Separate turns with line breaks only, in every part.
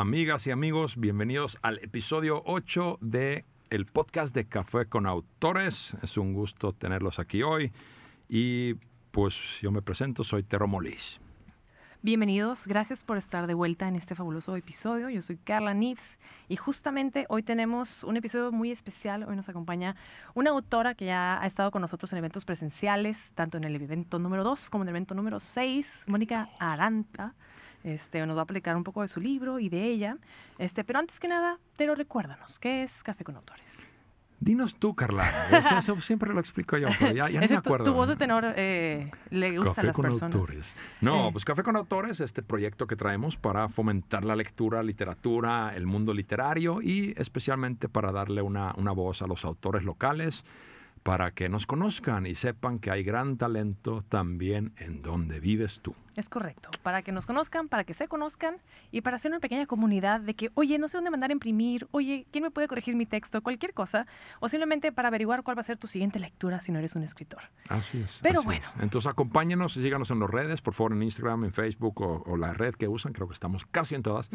Amigas y amigos, bienvenidos al episodio 8 de el podcast de Café con Autores. Es un gusto tenerlos aquí hoy y pues yo me presento, soy Tero Molís.
Bienvenidos, gracias por estar de vuelta en este fabuloso episodio. Yo soy Carla Nives y justamente hoy tenemos un episodio muy especial. Hoy nos acompaña una autora que ya ha estado con nosotros en eventos presenciales, tanto en el evento número 2 como en el evento número 6, Mónica Aranta. Este, nos va a aplicar un poco de su libro y de ella. Este, pero antes que nada, pero recuérdanos, ¿qué es Café con Autores?
Dinos tú, Carla. Eso, siempre lo explico yo, pero ya, no me acuerdo.
Tu, voz de tenor eh, le gusta a las con personas.
Autores. No, eh. pues Café con Autores, este proyecto que traemos para fomentar la lectura, literatura, el mundo literario y especialmente para darle una, una voz a los autores locales para que nos conozcan y sepan que hay gran talento también en donde vives tú.
Es correcto, para que nos conozcan, para que se conozcan y para hacer una pequeña comunidad de que, oye, no sé dónde mandar a imprimir, oye, ¿quién me puede corregir mi texto? Cualquier cosa, o simplemente para averiguar cuál va a ser tu siguiente lectura si no eres un escritor.
Así es.
Pero bueno.
Entonces acompáñenos y síganos en las redes, por favor, en Instagram, en Facebook o, la red que usan, creo que estamos casi en todas.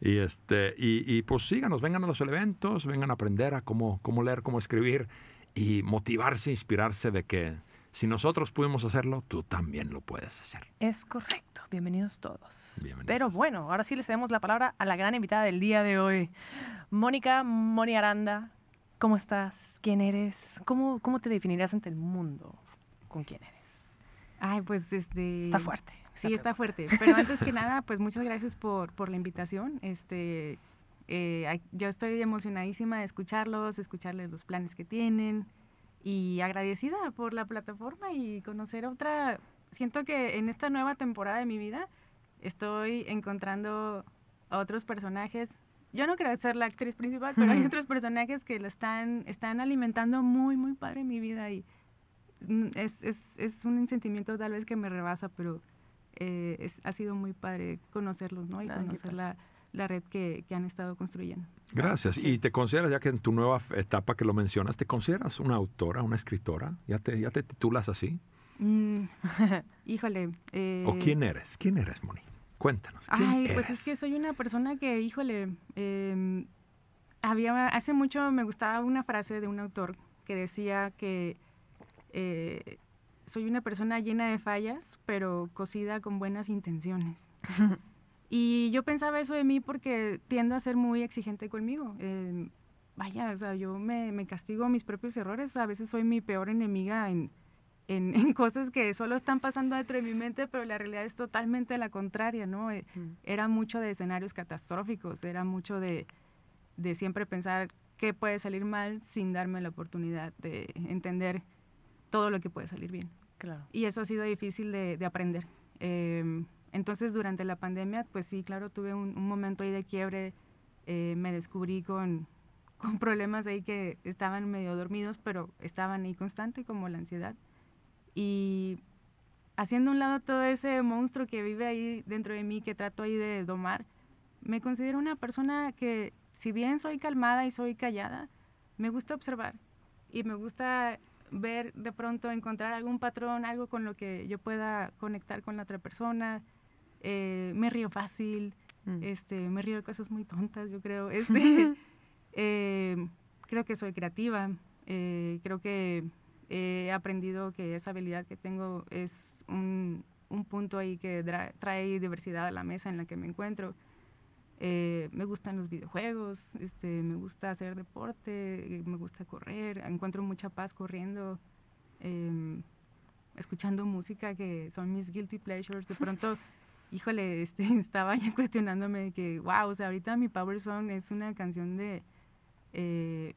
Y, este, y, pues síganos, vengan a los eventos, vengan a aprender a cómo, cómo leer, cómo escribir y motivarse, inspirarse de que si nosotros pudimos hacerlo, tú también lo puedes hacer.
Es correcto. Bienvenidos todos. Pero bueno, ahora sí les damos la palabra a la gran invitada del día de hoy. Mónica Moni Aranda, ¿cómo estás? ¿Quién eres? ¿Cómo, ¿Cómo te definirías ante el mundo? ¿Con quién eres?
Ay, pues este...
Está fuerte.
Sí, está fuerte. Pero antes que nada, pues muchas gracias por, por la invitación. Este, eh, yo estoy emocionadísima de escucharlos, escucharles los planes que tienen y agradecida por la plataforma y conocer otra. Siento que en esta nueva temporada de mi vida estoy encontrando a otros personajes. Yo no creo ser la actriz principal, pero hay otros personajes que lo están, están alimentando muy, muy padre en mi vida y es, es, es un sentimiento tal vez que me rebasa, pero eh, es, ha sido muy padre conocerlos, ¿no? Y conocer la, la red que, que, han estado construyendo.
Gracias. ¿Y te consideras, ya que en tu nueva etapa que lo mencionas, te consideras una autora, una escritora? ¿Ya te, ya te titulas así?
Mm, híjole.
Eh, ¿O quién eres? ¿Quién eres, Moni? Cuéntanos.
ay, pues es que soy una persona que, híjole, em, había, hace mucho me gustaba una frase de un autor que decía que eh, soy una persona llena de fallas, pero cocida con buenas intenciones. Y yo pensaba eso de mí porque tiendo a ser muy exigente conmigo. Eh, vaya, o sea, yo me, me, castigo mis propios errores. A veces soy mi peor enemiga en, en, en, cosas que solo están pasando dentro de mi mente, pero la realidad es totalmente la contraria, ¿no? Eh, era mucho de escenarios catastróficos, era mucho de, de siempre pensar qué puede salir mal sin darme la oportunidad de entender todo lo que puede salir bien.
Claro.
Y eso ha sido difícil de, de aprender. Eh, entonces, durante la pandemia, pues sí, claro, tuve un, momento ahí de quiebre, eh, me descubrí con, con, problemas ahí que estaban medio dormidos, pero estaban ahí constante, como la ansiedad. Y haciendo un lado todo ese monstruo que vive ahí dentro de mí, que trato ahí de domar, me considero una persona que, si bien soy calmada y soy callada, me gusta observar y me gusta ver de pronto, encontrar algún patrón, algo con lo que yo pueda conectar con la otra persona, eh, me río fácil, mm. este, me río de cosas muy tontas, yo creo. Este, eh, creo que soy creativa, eh, creo que he aprendido que esa habilidad que tengo es un, un punto ahí que trae diversidad a la mesa en la que me encuentro. me gustan los videojuegos, este, me gusta hacer deporte, me gusta correr, encuentro mucha paz corriendo, em, escuchando música que son mis guilty pleasures. De pronto híjole, este, estaba ya cuestionándome de que, wow, o sea, ahorita mi Power Song es una canción de eh,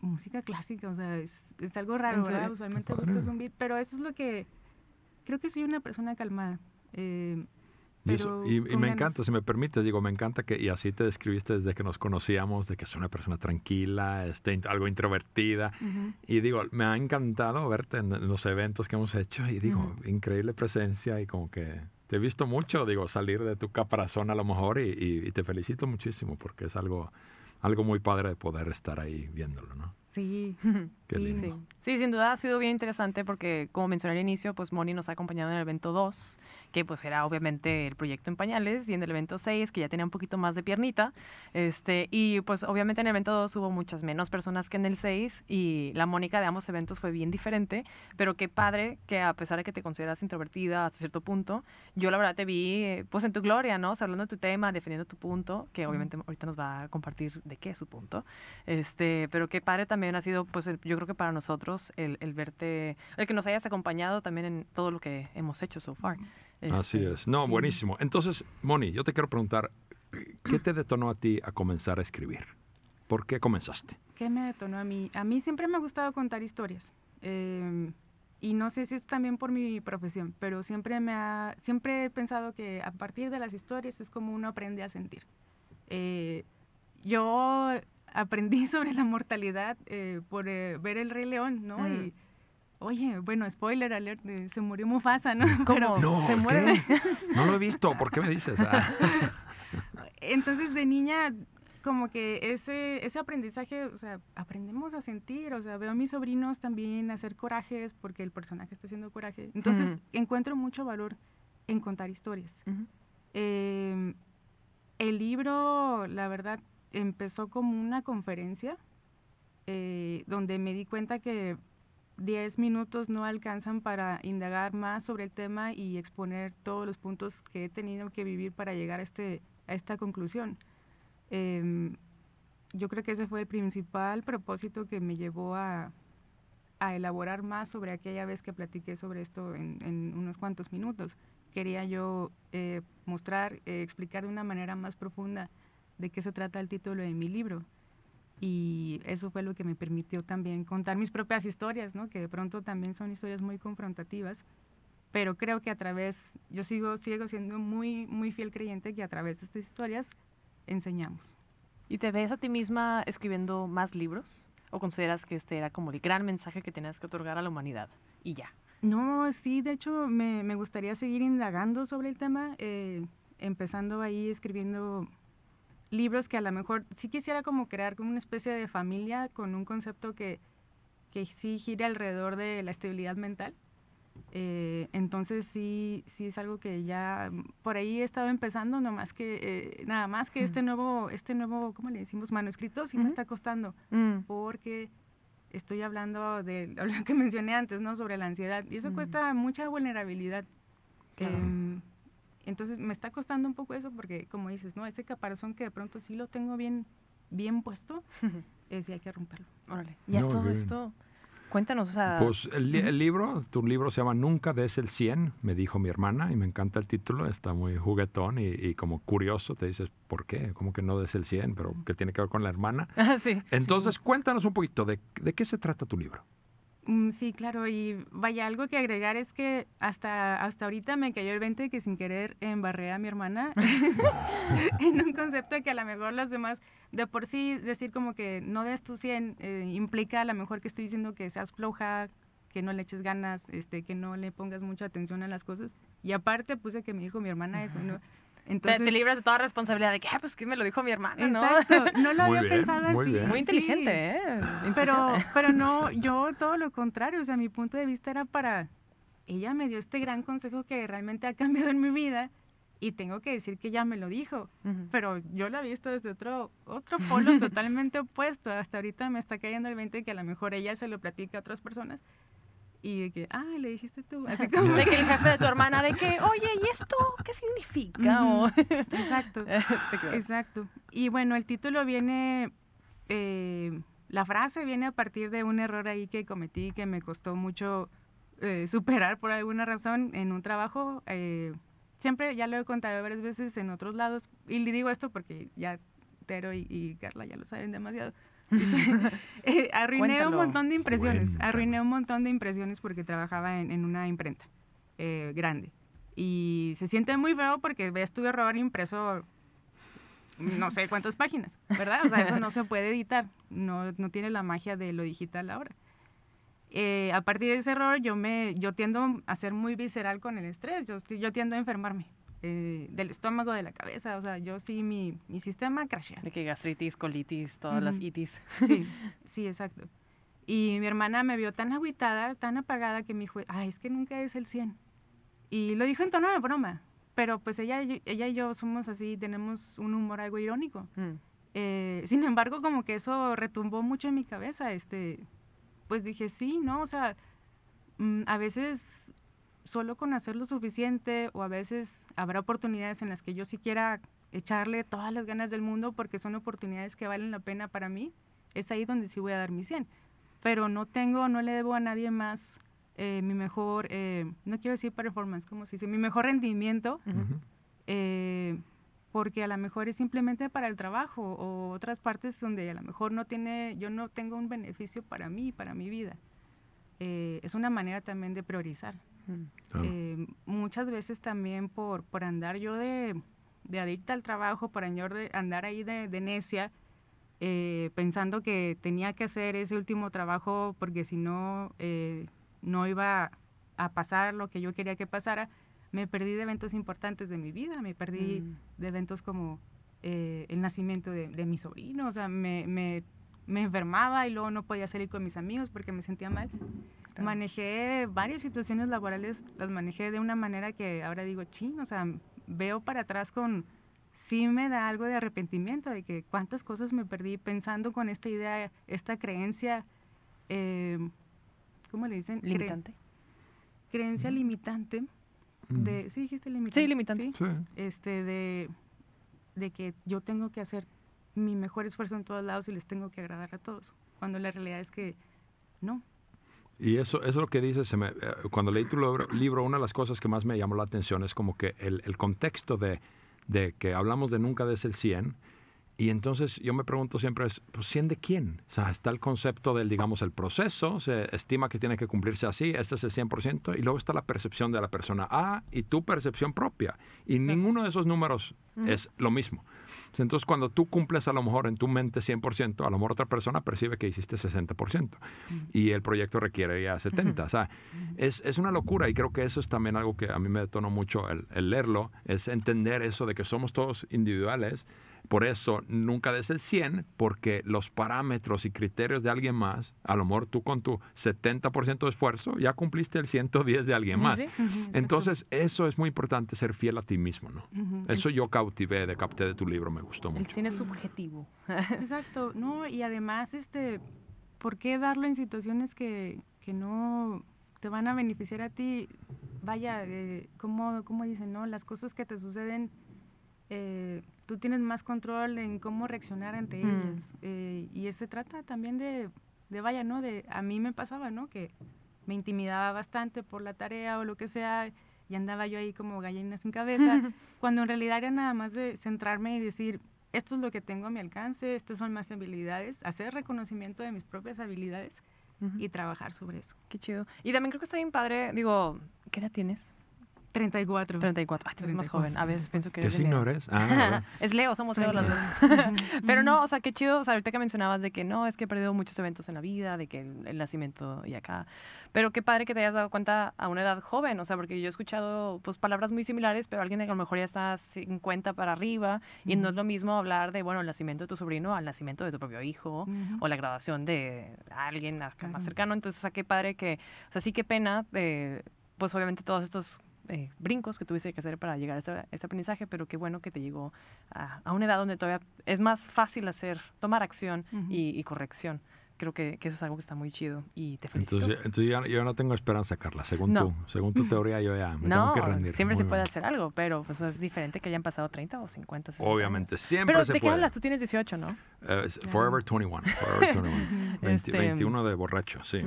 música clásica, o sea, es, es algo raro, ¿verdad? Usualmente buscas un beat, pero eso es lo que, creo que soy una persona calmada. Eh,
y, me encanta, si me permites, digo, me encanta que, y así te describiste desde que nos conocíamos, de que soy una persona tranquila, este, algo introvertida. Y digo, me ha encantado verte en, los eventos que hemos hecho y digo, increíble presencia y como que te he visto mucho, digo, salir de tu caparazón a lo mejor y, te felicito muchísimo porque es algo, algo muy padre de poder estar ahí viéndolo, ¿no?
Sí,
Qué
sí,
Sí, sin duda ha sido bien interesante porque, como mencioné al inicio, pues Moni nos ha acompañado en el evento 2, que pues era obviamente el proyecto en pañales, y en el evento 6, que ya tenía un poquito más de piernita. Este, y pues obviamente en el evento 2 hubo muchas menos personas que en el 6, y la Mónica de ambos eventos fue bien diferente, pero qué padre que a pesar de que te consideras introvertida hasta cierto punto, yo la verdad te vi pues en tu gloria, ¿no? O sea, hablando de tu tema, defendiendo tu punto, que obviamente ahorita nos va a compartir de qué es su punto. Este, pero qué padre también ha sido, pues yo creo que para nosotros, el, el, verte, el que nos hayas acompañado también en todo lo que hemos hecho so far.
Así este, es. No, buenísimo. Entonces, Moni, yo te quiero preguntar, ¿qué te detonó a ti a comenzar a escribir? ¿Por qué comenzaste?
¿Qué me detonó a mí? A mí siempre me ha gustado contar historias. Em, y no sé si es también por mi profesión, pero siempre, me ha, siempre he pensado que a partir de las historias es como uno aprende a sentir. Eh, yo aprendí sobre la mortalidad eh, por eh, ver El Rey León, ¿no? Y, oye, bueno, spoiler alert, eh, se murió Mufasa, ¿no?
¿Cómo? no, se muere. No lo he visto, ¿por qué me dices? Ah.
Entonces, de niña, como que ese, ese aprendizaje, o sea, aprendemos a sentir, o sea, veo a mis sobrinos también hacer corajes porque el personaje está haciendo coraje. Entonces, encuentro mucho valor en contar historias. El libro, la verdad, empezó como una conferencia eh, donde me di cuenta que 10 minutos no alcanzan para indagar más sobre el tema y exponer todos los puntos que he tenido que vivir para llegar a, este, a esta conclusión. Em, yo creo que ese fue el principal propósito que me llevó a, a elaborar más sobre aquella vez que platiqué sobre esto en, en unos cuantos minutos. Quería yo eh, mostrar, eh, explicar de una manera más profunda de qué se trata el título de mi libro. Y eso fue lo que me permitió también contar mis propias historias, ¿no? que de pronto también son historias muy confrontativas, pero creo que a través, yo sigo, sigo siendo muy, muy fiel creyente que a través de estas historias enseñamos.
¿Y te ves a ti misma escribiendo más libros? ¿O consideras que este era como el gran mensaje que tenías que otorgar a la humanidad? Y ya.
No, sí, de hecho me, me gustaría seguir indagando sobre el tema, eh, empezando ahí escribiendo libros que a lo mejor sí quisiera como crear como una especie de familia con un concepto que, que sí gire alrededor de la estabilidad mental. Eh, entonces sí, sí es algo que ya por ahí he estado empezando, no más que, eh, nada más que este nuevo, este nuevo, ¿cómo le decimos? Manuscrito sí me está costando, mm. porque estoy hablando de lo que mencioné antes, ¿no? Sobre la ansiedad, y eso cuesta mucha vulnerabilidad. Em, entonces me está costando un poco eso porque, como dices, ¿no? Ese caparazón que de pronto sí lo tengo bien, bien puesto, es hay que romperlo.
Órale. Y a todo esto, cuéntanos, o sea...
Pues el, libro, tu libro se llama Nunca des el 100, me dijo mi hermana, y me encanta el título, está muy juguetón y, como curioso, te dices, ¿por qué? ¿Cómo que no des el 100? Pero ¿qué tiene que ver con la hermana?
Sí.
Entonces, cuéntanos un poquito, de, ¿de qué se trata tu libro?
Mm, sí, claro, y vaya, algo que agregar es que hasta, hasta ahorita me cayó el 20 que sin querer embarré a mi hermana en un concepto que a lo mejor las demás, de por sí decir como que no des tu 100 eh, implica a lo mejor que estoy diciendo que seas floja, que no le eches ganas, este, que no le pongas mucha atención a las cosas. Y aparte puse que me dijo mi hermana eso, ¿no?
Entonces, te, libras de toda responsabilidad de que, ah, pues que me lo dijo mi hermana, ¿no?
Exacto, no lo había pensado
muy
así.
Muy inteligente, ¿eh?
Pero, pero no, yo todo lo contrario, o sea, mi punto de vista era para, ella me dio este gran consejo que realmente ha cambiado en mi vida y tengo que decir que ella me lo dijo, pero yo lo he visto desde otro, otro polo totalmente opuesto. Hasta ahorita me está cayendo el 20 que a lo mejor ella se lo platica a otras personas y de que, ah, le dijiste tú.
Así como de que el jefe de tu hermana, de que, oye, ¿y esto qué significa?
Exacto, exacto. Y bueno, el título viene, eh, la frase viene a partir de un error ahí que cometí que me costó mucho eh, superar por alguna razón en un trabajo. Eh, siempre, ya lo he contado varias veces en otros lados, y le digo esto porque ya Tero y Carla ya lo saben demasiado eh, arruiné un montón de impresiones, arruiné un montón de impresiones porque trabajaba en, una imprenta eh, grande. Y se siente muy feo porque ves tu error impreso no sé cuántas páginas, ¿verdad? O sea, eso no se puede editar, no, no tiene la magia de lo digital ahora. Eh, a partir de ese error yo, me, yo tiendo a ser muy visceral con el estrés, yo, yo tiendo a enfermarme. Eh, del estómago, de la cabeza. O sea, yo sí, mi, mi sistema crashea.
De que gastritis, colitis, todas las itis.
Sí, sí, exacto. Y mi hermana me vio tan agüitada, tan apagada, que me dijo, ay, es que nunca es el 100. Y lo dijo en tono de broma, pero pues ella, ella y yo somos así, tenemos un humor algo irónico. Mm. Eh, sin embargo, como que eso retumbó mucho en mi cabeza, este, pues dije, sí, ¿no? O sea, mm, a veces solo con hacer lo suficiente o a veces habrá oportunidades en las que yo sí quiera echarle todas las ganas del mundo porque son oportunidades que valen la pena para mí, es ahí donde sí voy a dar mi 100 pero no tengo, no le debo a nadie más eh, mi mejor, eh, no quiero decir performance, como se dice, mi mejor rendimiento, eh, porque a lo mejor es simplemente para el trabajo o otras partes donde a lo mejor no tiene, yo no tengo un beneficio para mí, para mi vida. es una manera también de priorizar. Muchas veces también por, por andar yo de, de adicta al trabajo, por andar, de, andar ahí de, de necia, eh, pensando que tenía que hacer ese último trabajo porque si no, eh, no iba a pasar lo que yo quería que pasara, me perdí de eventos importantes de mi vida, me perdí mm. de eventos como eh, el nacimiento de, mi sobrino, o sea, me, me, me, enfermaba y luego no podía salir con mis amigos porque me sentía mal. Manejé varias situaciones laborales, las manejé de una manera que ahora digo, ching, o sea, veo para atrás con sí me da algo de arrepentimiento de que cuántas cosas me perdí pensando con esta idea, esta creencia, eh, ¿cómo le dicen?
Limitante.
creencia limitante de, sí dijiste limitante.
Sí, limitante.
Este, de, de que yo tengo que hacer mi mejor esfuerzo en todos lados y les tengo que agradar a todos, cuando la realidad es que no.
Y eso, eso es lo que dices, se me, eh, cuando leí tu libro, una de las cosas que más me llamó la atención es como que el, el contexto de de que hablamos de nunca des el 100. Y entonces yo me pregunto siempre, es, pues, ¿100 de quién? O sea, está el concepto del, digamos, el proceso, se estima que tiene que cumplirse así, este es el 100%, y luego está la percepción de la persona A y tu percepción propia. Y ninguno de esos números es lo mismo. Entonces, cuando tú cumples a lo mejor en tu mente 100%, a lo mejor otra persona percibe que hiciste 60% y el proyecto requiere ya 70%. O sea, es, es, una locura y creo que eso es también algo que a mí me detonó mucho el, el leerlo, es entender eso de que somos todos individuales por eso nunca des el 100 porque los parámetros y criterios de alguien más, a lo mejor tú con tu 70% de esfuerzo ya cumpliste el 110 de alguien más. Entonces eso es muy importante, ser fiel a ti mismo. ¿no? Eso yo cautivé, de capté de tu libro, me gustó mucho.
El cine es subjetivo.
Exacto, no, y además, este, ¿por qué darlo en situaciones que, que no te van a beneficiar a ti? Vaya, eh, como, como dicen, ¿no? Las cosas que te suceden eh, tú tienes más control en cómo reaccionar ante mm. ellas. Eh, y se trata también de, de, vaya, ¿no? De, a mí me pasaba, ¿no? Que me intimidaba bastante por la tarea o lo que sea y andaba yo ahí como gallina sin cabeza, cuando en realidad era nada más de centrarme y decir, esto es lo que tengo a mi alcance, estas son mis habilidades, hacer reconocimiento de mis propias habilidades y trabajar sobre eso.
Qué chido. Y también creo que está bien padre, digo, ¿qué edad tienes?
34.
34. Ay, te ves más joven. A veces pienso que eres.
¿Qué signo eres? Ah,
es Leo, somos Leo las dos. Pero no, o sea, qué chido. O sea, ahorita que mencionabas de que no, es que he perdido muchos eventos en la vida, de que el, nacimiento y acá. Pero qué padre que te hayas dado cuenta a una edad joven. O sea, porque yo he escuchado pues palabras muy similares, pero alguien que a lo mejor ya está 50 para arriba. Y no es lo mismo hablar de, bueno, el nacimiento de tu sobrino al nacimiento de tu propio hijo o la graduación de alguien más cercano. Entonces, o sea, qué padre que. O sea, sí, qué pena. de pues obviamente todos estos eh, brincos que tuviste que hacer para llegar a ese, aprendizaje, pero qué bueno que te llegó a, una edad donde todavía es más fácil hacer, tomar acción y, corrección. Creo que, eso es algo que está muy chido y te felicito.
Entonces, yo, no tengo esperanza, Carla. Según, tu, según tu teoría, yo ya me tengo que rendir.
Siempre se puede hacer algo, pero pues es diferente que hayan pasado 30 o 50.
Obviamente, siempre
pero,
se
¿de qué hablas? Tú tienes 18, ¿no?
Uh, forever 21. Forever 21. 21 este, de borracho, sí.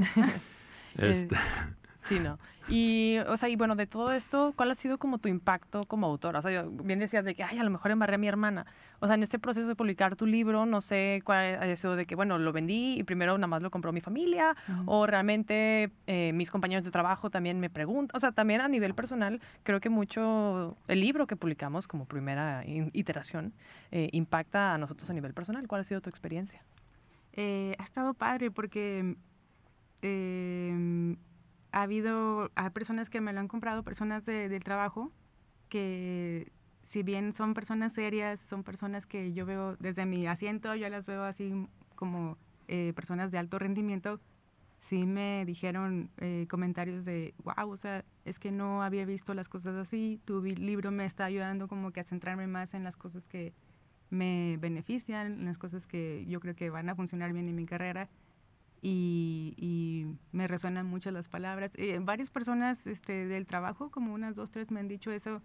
este. Sí, no. Y, o sea, y bueno, de todo esto, ¿cuál ha sido como tu impacto como autora? O sea, bien decías de que, ay, a lo mejor embarré a mi hermana. O sea, en este proceso de publicar tu libro, no sé cuál ha sido de que, bueno, lo vendí y primero nada más lo compró mi familia, o realmente eh, mis compañeros de trabajo también me preguntan. O sea, también a nivel personal, creo que mucho el libro que publicamos como primera iteración eh, impacta a nosotros a nivel personal. ¿Cuál ha sido tu experiencia?
Eh, ha estado padre porque ha habido, hay personas que me lo han comprado, personas de, del trabajo, que si bien son personas serias, son personas que yo veo desde mi asiento, yo las veo así como eh, personas de alto rendimiento, sí me dijeron eh, comentarios de, wow, o sea, es que no había visto las cosas así, tu libro me está ayudando como que a centrarme más en las cosas que me benefician, en las cosas que yo creo que van a funcionar bien en mi carrera y, me resuenan mucho las palabras. Eh, varias personas este, del trabajo, como unas dos, tres, me han dicho eso,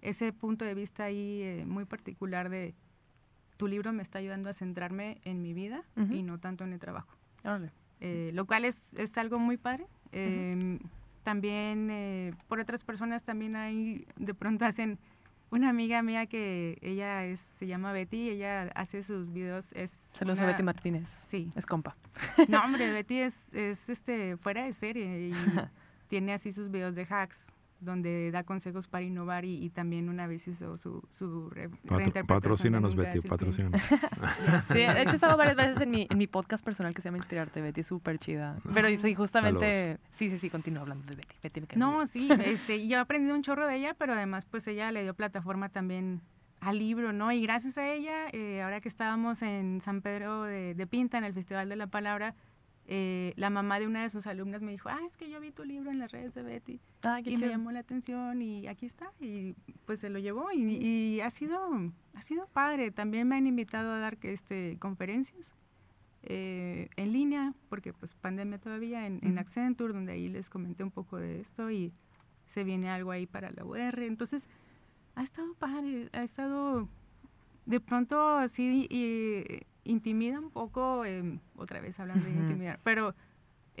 ese punto de vista ahí eh, muy particular de tu libro me está ayudando a centrarme en mi vida y no tanto en el trabajo. Eh, lo cual es, es, algo muy padre. Em, también por otras personas también hay, de pronto hacen una amiga mía que ella es, se llama Betty, ella hace sus videos. Es
Saludos a Betty Martínez.
Sí.
Es compa.
No, hombre, Betty es, es este, fuera de serie y tiene así sus videos de hacks donde da consejos para innovar y, también una vez hizo su, su re,
Patro, Patrocínanos, Betty, patrocínanos.
Sí. sí, he estado varias veces en mi, en mi podcast personal que se llama Inspirarte, Betty, súper chida. Pero sí, justamente, sí, sí, sí, continúo hablando de Betty. Betty me
no, sí, este, yo he aprendido un chorro de ella, pero además pues ella le dio plataforma también al libro, ¿no? Y gracias a ella, eh, ahora que estábamos en San Pedro de, de Pinta, en el Festival de la Palabra, eh, la mamá de una de sus alumnas me dijo, ah, es que yo vi tu libro en las redes de Betty ah, y me llamó la atención y aquí está y pues se lo llevó y, ha sido ha sido padre. También me han invitado a dar este conferencias eh, en línea porque pues pandemia todavía en, en, Accenture donde ahí les comenté un poco de esto y se viene algo ahí para la UR. Entonces ha estado padre, ha estado de pronto así y intimida un poco, em, otra vez hablando de intimidar, pero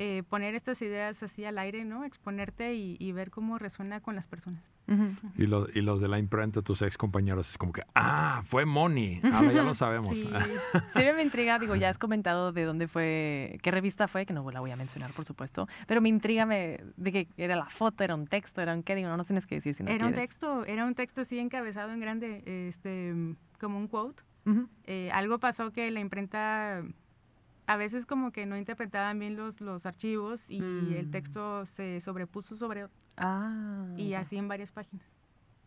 eh, poner estas ideas así al aire, ¿no? Exponerte y, ver cómo resuena con las personas.
y, los, y los de la imprenta, tus ex compañeros, es como que, ah, fue Moni, ahora ya lo sabemos.
sí. sí, me intriga, digo, ya has comentado de dónde fue, qué revista fue, que no la voy a mencionar, por supuesto, pero me intriga me, de que era la foto, era un texto, era un qué, digo, no nos tienes que decir si no
Era un texto, era un texto así encabezado en grande, este, como un quote eh, algo pasó que la imprenta a veces como que no interpretaban bien los, los archivos y el mm. texto se sobrepuso sobre otro. Ah, y así en varias páginas.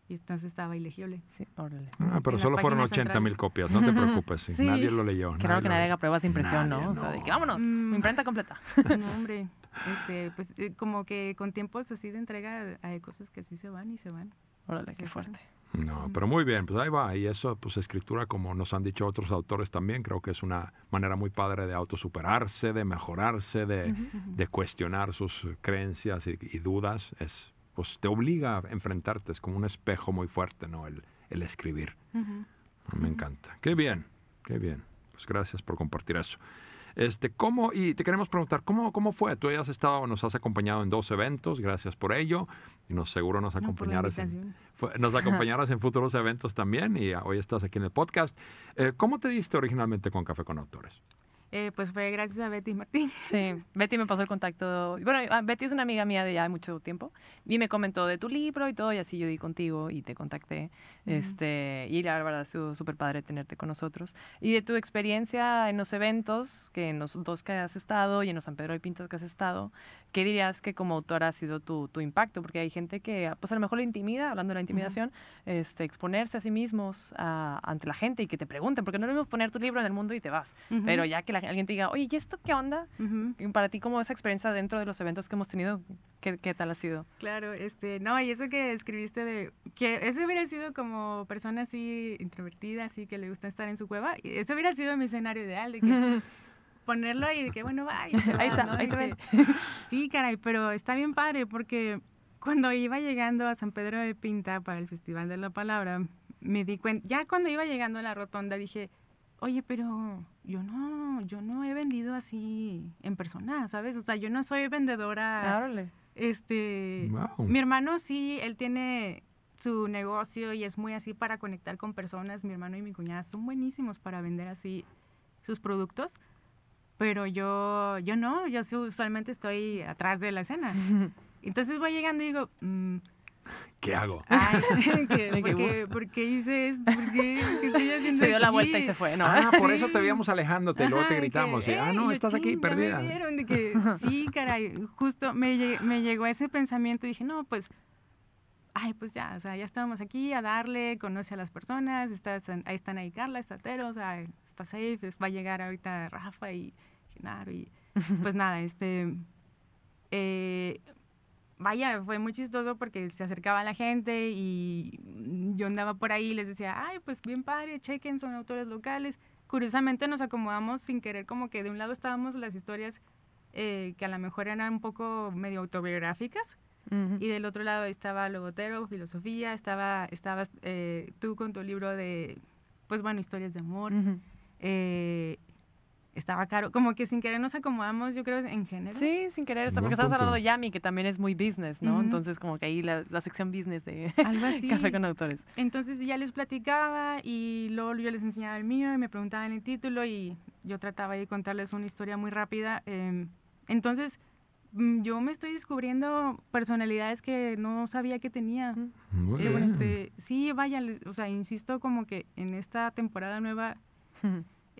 Y entonces estaba ilegible.
Sí, órale.
Ah, pero solo fueron 80 mil copias, no te preocupes. Nadie lo leyó.
Creo que nadie haga pruebas de impresión, ¿no? O sea, de que vámonos, mm. imprenta completa.
No, hombre. Este, pues eh, como que con tiempos así de entrega hay cosas que así se van y se van.
Órale, qué fuerte.
No, pero muy bien, pues ahí va. Y eso, pues escritura, como nos han dicho otros autores también, creo que es una manera muy padre de autosuperarse, de mejorarse, de, de cuestionar sus creencias y, dudas. Es, pues te obliga a enfrentarte, es como un espejo muy fuerte, ¿no? El, el escribir. Me encanta. Qué bien, qué bien. Pues gracias por compartir eso. Este, ¿cómo, y te queremos preguntar, ¿cómo, ¿cómo fue? Tú ya has estado, nos has acompañado en dos eventos, gracias por ello, y nos seguro nos acompañarás, en, nos acompañarás en futuros eventos también, y hoy estás aquí en el podcast. Eh, ¿Cómo te diste originalmente con Café con Autores?
Eh, pues fue gracias a Betty Martín.
Sí, Betty me pasó el contacto. Bueno, ah, Betty es una amiga mía de ya mucho tiempo y me comentó de tu libro y todo, y así yo di contigo y te contacté. este, y la verdad, ha sido súper padre tenerte con nosotros. Y de tu experiencia en los eventos, que en los dos que has estado y en los San Pedro y Pintas que has estado, ¿qué dirías que como autora ha sido tu, tu impacto? Porque hay gente que, pues a lo mejor le intimida, hablando de la intimidación, este, exponerse a sí mismos ante la gente y que te pregunten, porque no es lo mismo poner tu libro en el mundo y te vas, pero ya que la alguien te diga, oye, ¿y esto qué onda? Para ti, ¿cómo esa experiencia dentro de los eventos que hemos tenido? ¿Qué, ¿Qué, tal ha sido?
Claro, este, no, y eso que escribiste de, que ese hubiera sido como persona así introvertida, así que le gusta estar en su cueva, ese hubiera sido mi escenario ideal, de que ponerlo ahí, de que bueno, va, ahí está, ahí se Sí, caray, pero está bien padre, porque cuando iba llegando a San Pedro de Pinta para el Festival de la Palabra, me di cuenta, ya cuando iba llegando a la rotonda dije, oye, pero yo no, yo no he vendido así en persona, ¿sabes? O sea, yo no soy vendedora.
Árale.
Este, mi hermano sí, él tiene su negocio y es muy así para conectar con personas. Mi hermano y mi cuñada son buenísimos para vender así sus productos, pero yo, yo no, yo usualmente estoy atrás de la escena. Entonces voy llegando y digo, mm,
¿Qué hago?
Ay, ¿por, qué, hice esto? ¿Por qué, estoy haciendo
Se dio la vuelta y se fue, ¿no?
Ah, por eso te veíamos alejándote, luego te gritamos. ah, no, estás aquí perdida.
Me de que, sí, caray, justo me, me llegó ese pensamiento y dije, no, pues, ay, pues ya, o sea, ya estábamos aquí a darle, conoce a las personas, estás, ahí están ahí Carla, está Tero, o sea, está safe, va a llegar ahorita Rafa y Genaro y pues nada, este eh, vaya, fue muy chistoso porque se acercaba la gente y yo andaba por ahí y les decía, ay, pues bien padre, chequen, son autores locales. Curiosamente nos acomodamos sin querer, como que de un lado estábamos las historias eh, que a lo mejor eran un poco medio autobiográficas y del otro lado estaba Logotero, Filosofía, estaba, estabas eh, tú con tu libro de, pues bueno, historias de amor estaba caro. Como que sin querer nos acomodamos, yo creo, en género.
Sí, sin querer, porque estás hablando de Yami, que también es muy business, ¿no? Entonces, como que ahí la, sección business de Café con Autores.
Entonces, ya les platicaba y luego yo les enseñaba el mío y me preguntaban el título y yo trataba de contarles una historia muy rápida. Em, entonces, mm, yo me estoy descubriendo personalidades que no sabía que tenía. Este, sí, vaya, o sea, insisto como que en esta temporada nueva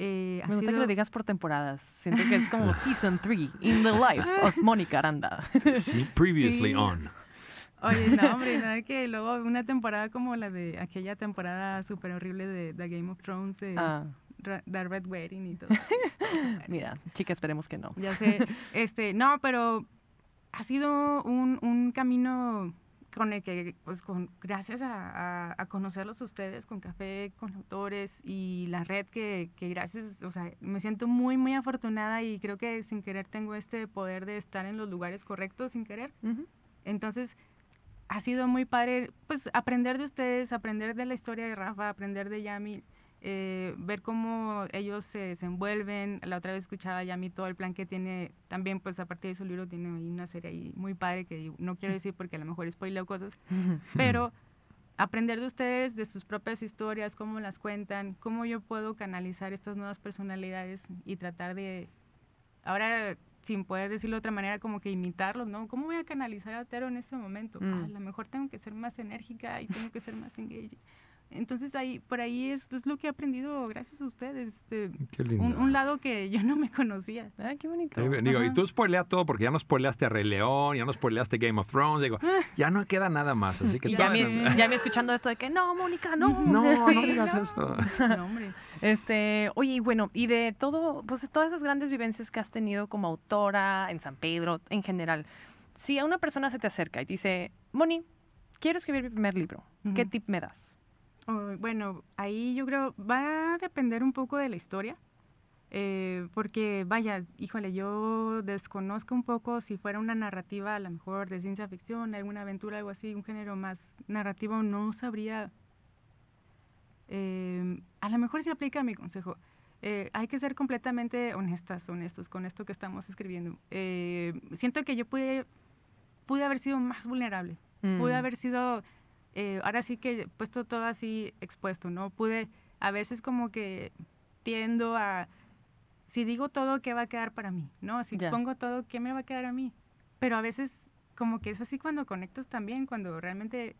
eh, Me gusta que lo digas por temporadas. Siento que es como Season 3 in the life of Mónica Aranda.
Sí, previously on.
Oye, no, hombre, no, que luego una temporada como la de aquella temporada súper horrible de, The Game of Thrones, de ah. The Red Wedding y todo.
Mira, chica, esperemos que no.
Ya sé. Este, no, pero ha sido un, un camino con el que, pues, con, gracias a, a, conocerlos ustedes con Café, con autores y la red que, que, gracias, o sea, me siento muy, muy afortunada y creo que sin querer tengo este poder de estar en los lugares correctos sin querer. Entonces, ha sido muy padre, pues, aprender de ustedes, aprender de la historia de Rafa, aprender de Yami, eh, ver cómo ellos se desenvuelven. La otra vez escuchaba ya a mí todo el plan que tiene, también pues a partir de su libro tiene una serie ahí muy padre que no quiero decir porque a lo mejor spoileo cosas, pero aprender de ustedes, de sus propias historias, cómo las cuentan, cómo yo puedo canalizar estas nuevas personalidades y tratar de, ahora sin poder decirlo de otra manera, como que imitarlos, ¿no? ¿Cómo voy a canalizar a Tero en este momento? Mm. a lo mejor tengo que ser más enérgica y tengo que ser más engaged. Entonces ahí, por ahí es, es, lo que he aprendido gracias a ustedes. Este, qué lindo. Un, lado que yo no me conocía.
Ah, qué bonito.
digo, y tú spoileas todo porque ya nos spoileaste a Rey León, ya nos spoileaste Game of Thrones. Digo, ya no queda nada más. Así que
ya, me, ya me escuchando esto de que no, Mónica, no.
No, no digas eso.
No, hombre. Este, oye, y bueno, y de todo, pues todas esas grandes vivencias que has tenido como autora en San Pedro, en general, si a una persona se te acerca y te dice, Moni, quiero escribir mi primer libro, ¿qué tip me das?
Oh, bueno, ahí yo creo va a depender un poco de la historia, eh, porque vaya, híjole, yo desconozco un poco si fuera una narrativa a lo mejor de ciencia ficción, alguna aventura, algo así, un género más narrativo, no sabría. Eh, a lo mejor se aplica mi consejo. Eh, hay que ser completamente honestas, honestos con esto que estamos escribiendo. siento que yo pude, pude haber sido más vulnerable, pude mm. haber sido eh, ahora sí que he puesto todo así expuesto, ¿no? Pude, a veces como que tiendo a, si digo todo, ¿qué va a quedar para mí? ¿No? Si expongo todo, ¿qué me va a quedar a mí? Pero a veces como que es así cuando conectas también, cuando realmente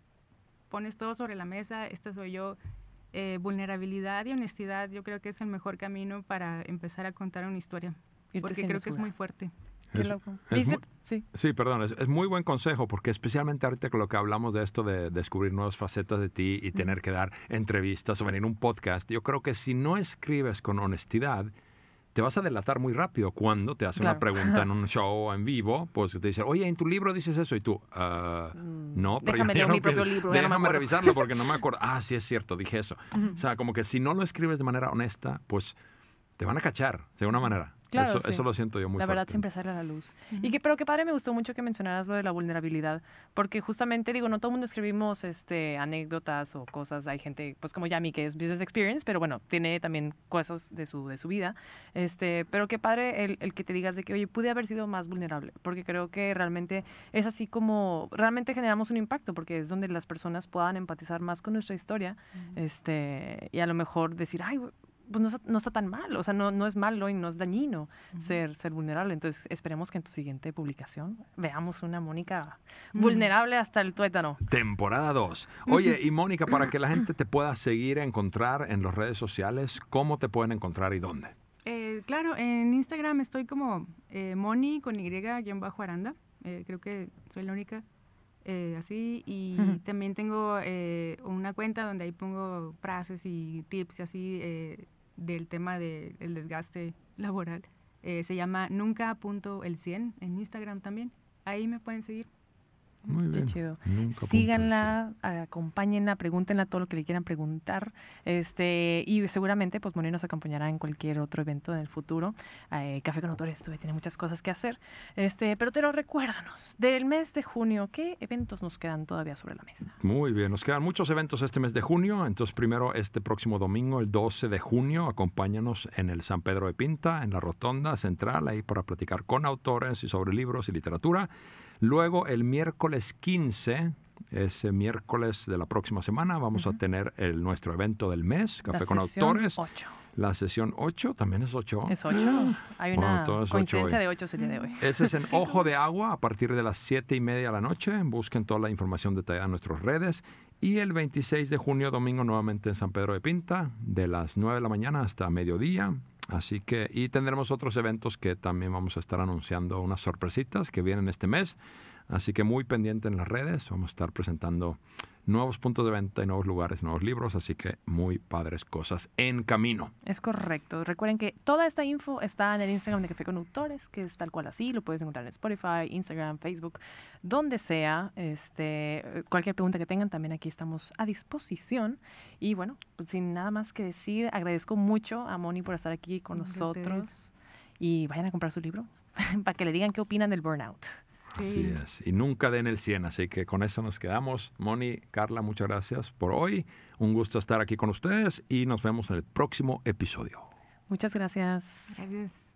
pones todo sobre la mesa, esta soy yo, eh, vulnerabilidad y honestidad, yo creo que es el mejor camino para empezar a contar una historia, porque creo que es muy fuerte.
Qué loco.
sí. sí, perdón, es, muy buen consejo porque especialmente ahorita con lo que hablamos de esto de descubrir nuevas facetas de ti y tener que dar entrevistas o venir un podcast, yo creo que si no escribes con honestidad, te vas a delatar muy rápido cuando te hace una pregunta en un show en vivo, pues te dice, oye, en tu libro dices eso y tú, uh, no,
pero déjame leer mi propio libro.
Déjame revisarlo porque no me acuerdo. Ah, sí es cierto, dije eso. O sea, como que si no lo escribes de manera honesta, pues te van a cachar de una manera eso, lo siento yo muy
La verdad siempre sale a la luz. Y que, pero que padre, me gustó mucho que mencionaras lo de la vulnerabilidad, porque justamente, digo, no todo el mundo escribimos este, anécdotas o cosas, hay gente, pues como Yami, que es business experience, pero bueno, tiene también cosas de su, de su vida, este, pero qué padre el, el que te digas de que, oye, pude haber sido más vulnerable, porque creo que realmente es así como, realmente generamos un impacto, porque es donde las personas puedan empatizar más con nuestra historia, este, y a lo mejor decir, ay, pues no, está tan mal, o sea, no, no es malo y no es dañino ser, ser vulnerable. Entonces, esperemos que en tu siguiente publicación veamos una Mónica vulnerable hasta el tuétano.
Temporada 2. Oye, y Mónica, para que la gente te pueda seguir, encontrar en las redes sociales, ¿cómo te pueden encontrar y dónde?
Eh, claro, en Instagram estoy como eh, Moni con Y-Aranda. Eh, creo que soy la única eh, así y también tengo eh, una cuenta donde ahí pongo frases y tips así eh, del tema del desgaste laboral. se llama nunca.el100 en Instagram también. ahí me pueden seguir.
Muy bien.
Qué chido.
Nunca
Síganla, acompáñenla, pregúntenla todo lo que le quieran preguntar. Este, y seguramente, pues Moni nos acompañará en cualquier otro evento en el futuro. Eh, Café con Autores todavía tiene muchas cosas que hacer. Este, pero te lo recuérdanos, del mes de junio, ¿qué eventos nos quedan todavía sobre la mesa?
Muy bien, nos quedan muchos eventos este mes de junio. Entonces, primero, este próximo domingo, el 12 de junio, acompáñanos en el San Pedro de Pinta, en la Rotonda Central, ahí para platicar con autores y sobre libros y literatura. Luego, el miércoles 15, ese miércoles de la próxima semana, vamos a tener el, nuestro evento del mes, Café
La
con
sesión
Autores.
ocho.
La sesión 8, también es 8.
Es 8. Hay
Bueno,
una coincidencia de 8 el día de hoy.
Ese es en Ojo de Agua a partir de las 7 y media de la noche. Busquen toda la información detallada en nuestras redes. Y el 26 de junio, domingo, nuevamente en San Pedro de Pinta, de las 9 de la mañana hasta mediodía. Así que, y tendremos otros eventos que también vamos a estar anunciando unas sorpresitas que vienen este mes. Así que muy pendiente en las redes. Vamos a estar presentando nuevos puntos de venta y nuevos lugares, nuevos libros. Así que muy padres cosas en camino.
Es correcto. Recuerden que toda esta info está en el Instagram de Café con Autores, que es tal cual así. Lo puedes encontrar en Spotify, Instagram, Facebook, donde sea. Este, cualquier pregunta que tengan, también aquí estamos a disposición. Y bueno, pues sin nada más que decir, agradezco mucho a Moni por estar aquí con
Gracias
nosotros. Y vayan a comprar su libro para que le digan qué opinan del burnout.
Así
Sí.
es. Y nunca den el 100. Así que con eso nos quedamos. Moni, Carla, muchas gracias por hoy. Un gusto estar aquí con ustedes y nos vemos en el próximo episodio.
Muchas gracias.
Gracias.